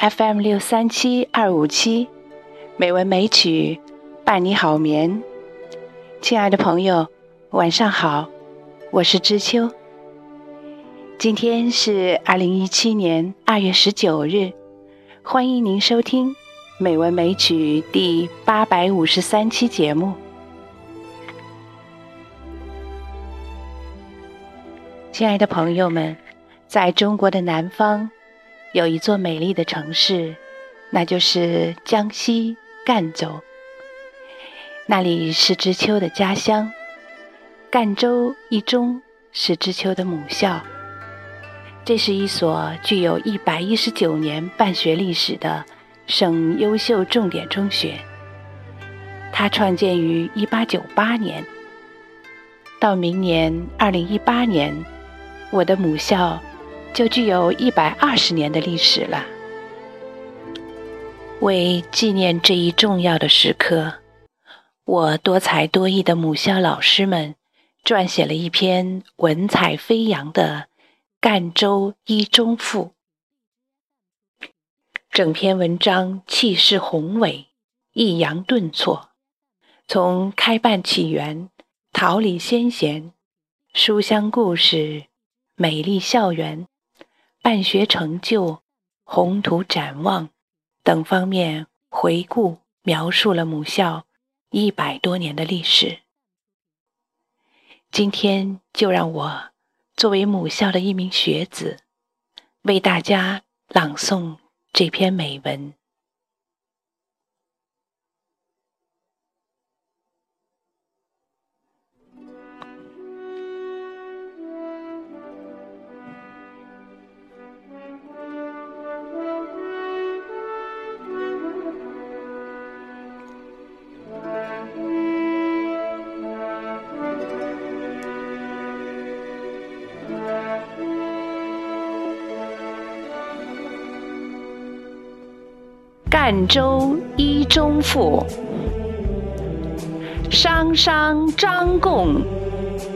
FM 六三七二五七，美文美曲伴你好眠。亲爱的朋友，晚上好，我是知秋。今天是二零一七年二月十九日，欢迎您收听《美文美曲》第八百五十三期节目。亲爱的朋友们，在中国的南方，有一座美丽的城市，那就是江西赣州。那里是知秋的家乡，赣州一中是知秋的母校。这是一所具有一百一十九年办学历史的省优秀重点中学。它创建于一八九八年，到明年二零一八年。我的母校就具有一百二十年的历史了。为纪念这一重要的时刻，我多才多艺的母校老师们撰写了一篇文采飞扬的《赣州一中赋》。整篇文章气势宏伟，抑扬顿挫，从开办起源、桃李先贤、书香故事。美丽校园、办学成就、宏图展望等方面回顾描述了母校一百多年的历史。今天就让我作为母校的一名学子，为大家朗诵这篇美文。泛舟一中赋，商商张贡，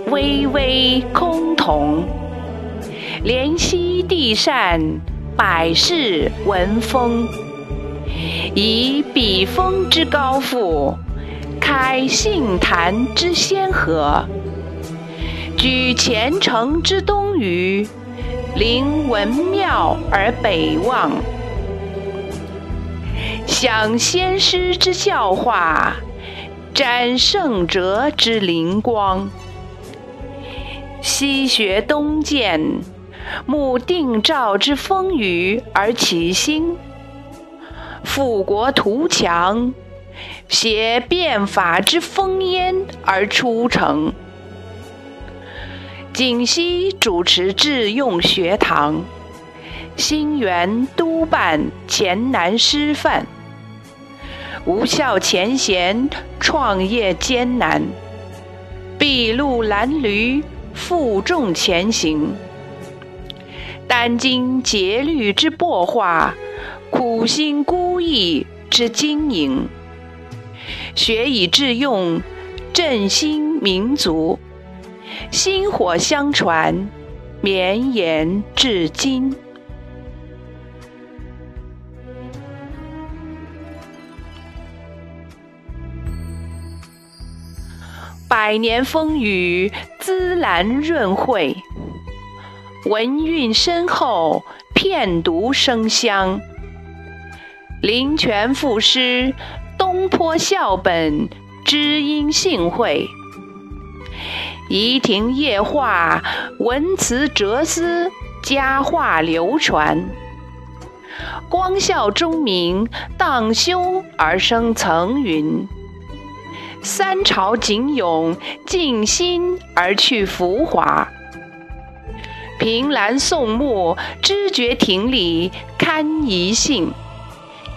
巍巍崆峒。怜惜地善，百世闻风。以笔锋之高赋，开杏坛之先河。居前程之东隅，临文庙而北望。享先师之教化，瞻圣哲之灵光。西学东渐，慕定诏之风雨而起兴；富国图强，携变法之风烟而出城。锦溪主持致用学堂，兴元督办黔南师范。无效前贤，创业艰难；筚路蓝缕，负重前行。殚精竭虑之擘画，苦心孤诣之经营。学以致用，振兴民族。薪火相传，绵延至今。百年风雨，滋兰润慧；文韵深厚，片读生香。林泉赋诗，东坡校本，知音幸会；怡亭夜话，文辞哲思，佳话流传。光孝钟鸣，荡胸而生层云。三朝景咏，静心而去浮华；凭栏宋墨，知觉亭里堪一信；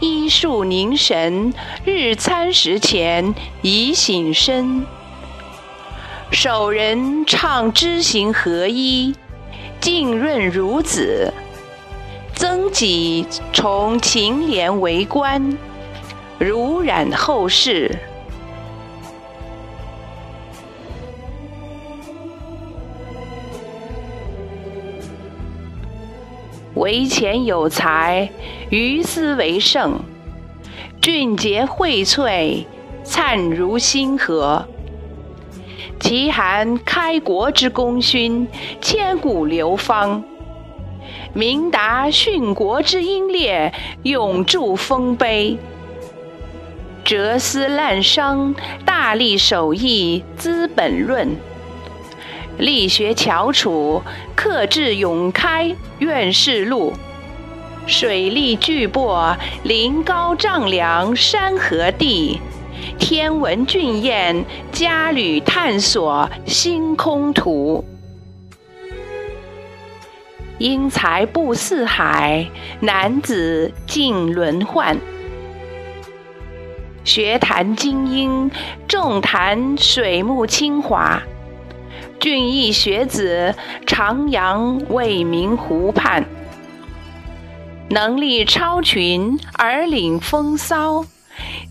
医术凝神，日餐食前宜醒身。守人唱知行合一，浸润如子；曾几从秦廉为官，濡染后世。为前有才，于斯为盛。俊杰荟萃，灿如星河。其含开国之功勋，千古流芳；明达殉国之英烈，永铸丰碑。哲思滥觞，大力守艺《资本论》；力学翘楚，克制永开《院士录》；水利巨擘，临高丈量山河地。天文俊彦，嘉旅探索星空图。英才布四海，男子尽轮换。学谈精英，重谈水木清华。俊逸学子，徜徉未名湖畔。能力超群而领风骚。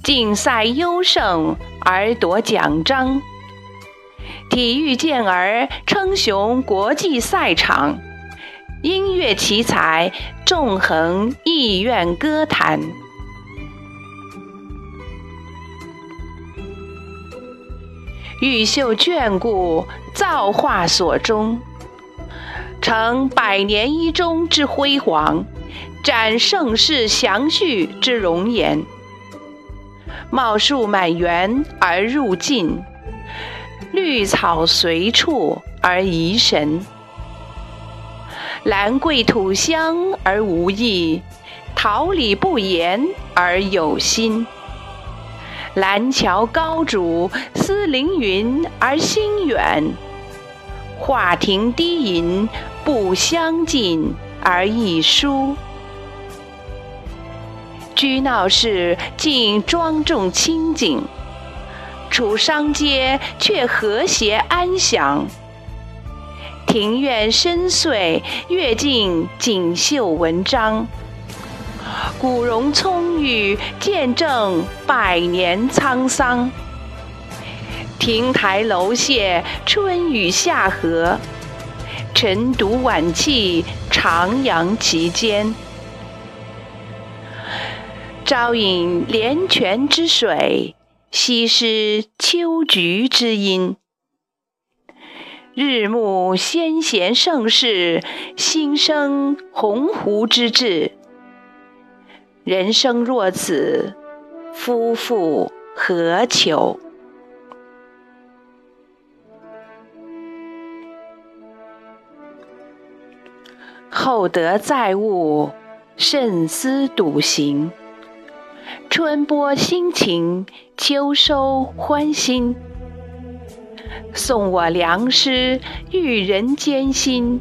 竞赛优胜而夺奖章，体育健儿称雄国际赛场，音乐奇才纵横艺苑歌坛。玉秀眷顾，造化所终，成百年一中之辉煌，展盛世祥序之容颜。茂树满园而入境，绿草随处而怡神。兰桂吐香而无异，桃李不言而有心。兰桥高竹，思凌云而心远；画亭低吟，不相近而易疏。居闹市竟庄重清静，处商街却和谐安详。庭院深邃，阅尽锦绣文章；古榕葱郁，见证百年沧桑。亭台楼榭，春雨夏荷，晨读晚记，徜徉其间。朝饮连泉之水，夕施秋菊之音。日暮先贤盛世，心生鸿鹄之志。人生若此，夫复何求？厚德载物，慎思笃行。春播辛勤，秋收欢欣。送我良师，育人艰辛；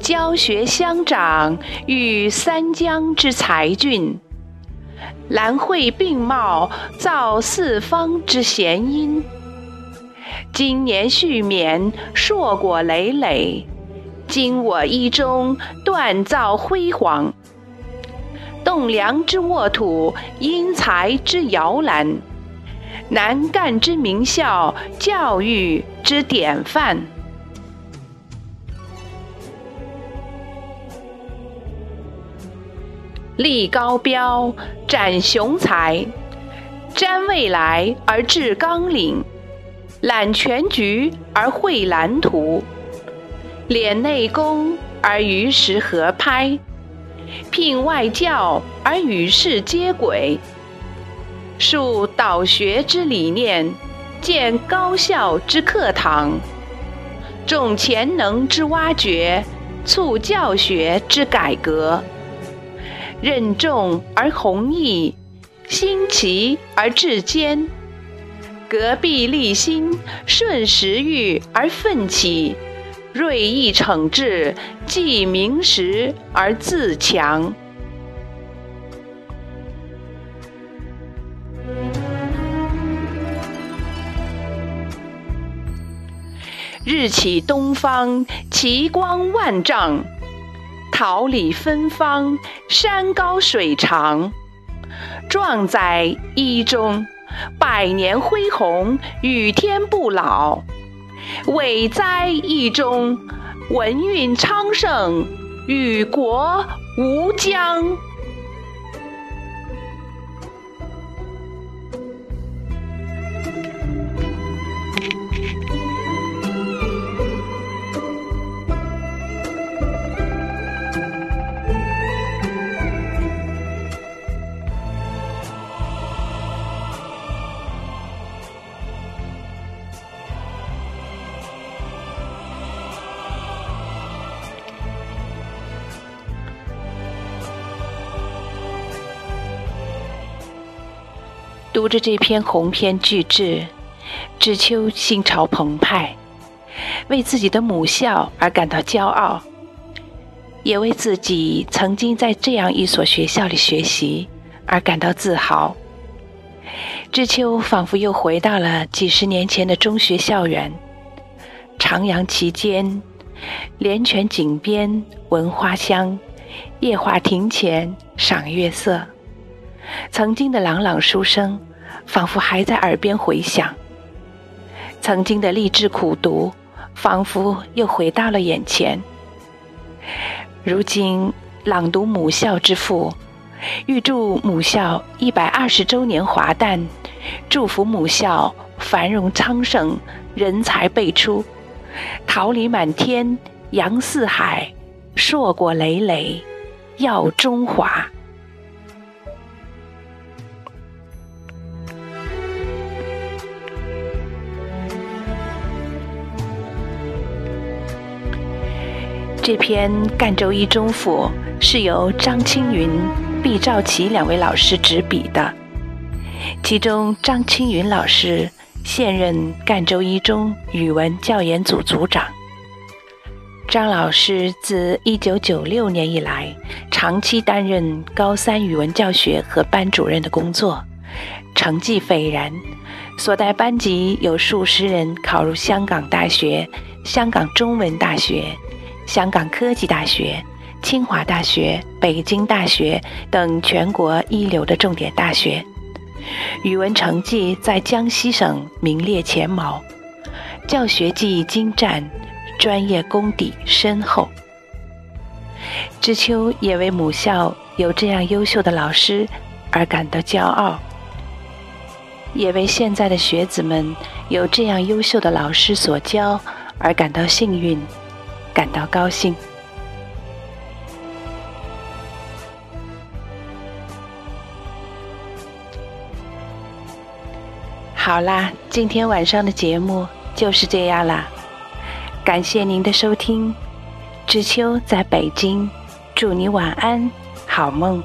教学相长，育三江之才俊。兰蕙并茂，造四方之贤音。今年续勉，硕果累累；今我一中，锻造辉煌。栋梁之沃土，英才之摇篮，南赣之名校，教育之典范。立高标，展雄才，瞻未来而致纲领，揽全局而绘蓝图，敛内功而与时合拍。聘外教而与世接轨，树导学之理念，建高效之课堂，重潜能之挖掘，促教学之改革，任重而弘毅，兴齐而治坚，革弊立新，顺时遇而奋起。锐意惩治，既明时而自强。日起东方，奇光万丈；桃李芬芳，山高水长。壮哉一中，百年恢宏，与天不老。伟哉一中，文运昌盛，与国无疆。读着这篇鸿篇巨制，知秋心潮澎湃，为自己的母校而感到骄傲，也为自己曾经在这样一所学校里学习而感到自豪。知秋仿佛又回到了几十年前的中学校园，徜徉其间，连泉井边闻花香，夜话亭前赏月色。曾经的朗朗书声，仿佛还在耳边回响；曾经的励志苦读，仿佛又回到了眼前。如今朗读母校之父，预祝母校一百二十周年华诞，祝福母校繁荣昌盛，人才辈出，桃李满天，扬四海，硕果累累，耀中华。这篇《赣州一中赋》是由张青云、毕兆奇两位老师执笔的。其中，张青云老师现任赣州一中语文教研组组长。张老师自1996年以来，长期担任高三语文教学和班主任的工作，成绩斐然，所带班级有数十人考入香港大学、香港中文大学。香港科技大学、清华大学、北京大学等全国一流的重点大学，语文成绩在江西省名列前茅，教学技艺精湛，专业功底深厚。知秋也为母校有这样优秀的老师而感到骄傲，也为现在的学子们有这样优秀的老师所教而感到幸运。感到高兴。好啦，今天晚上的节目就是这样啦，感谢您的收听。知秋在北京，祝你晚安，好梦。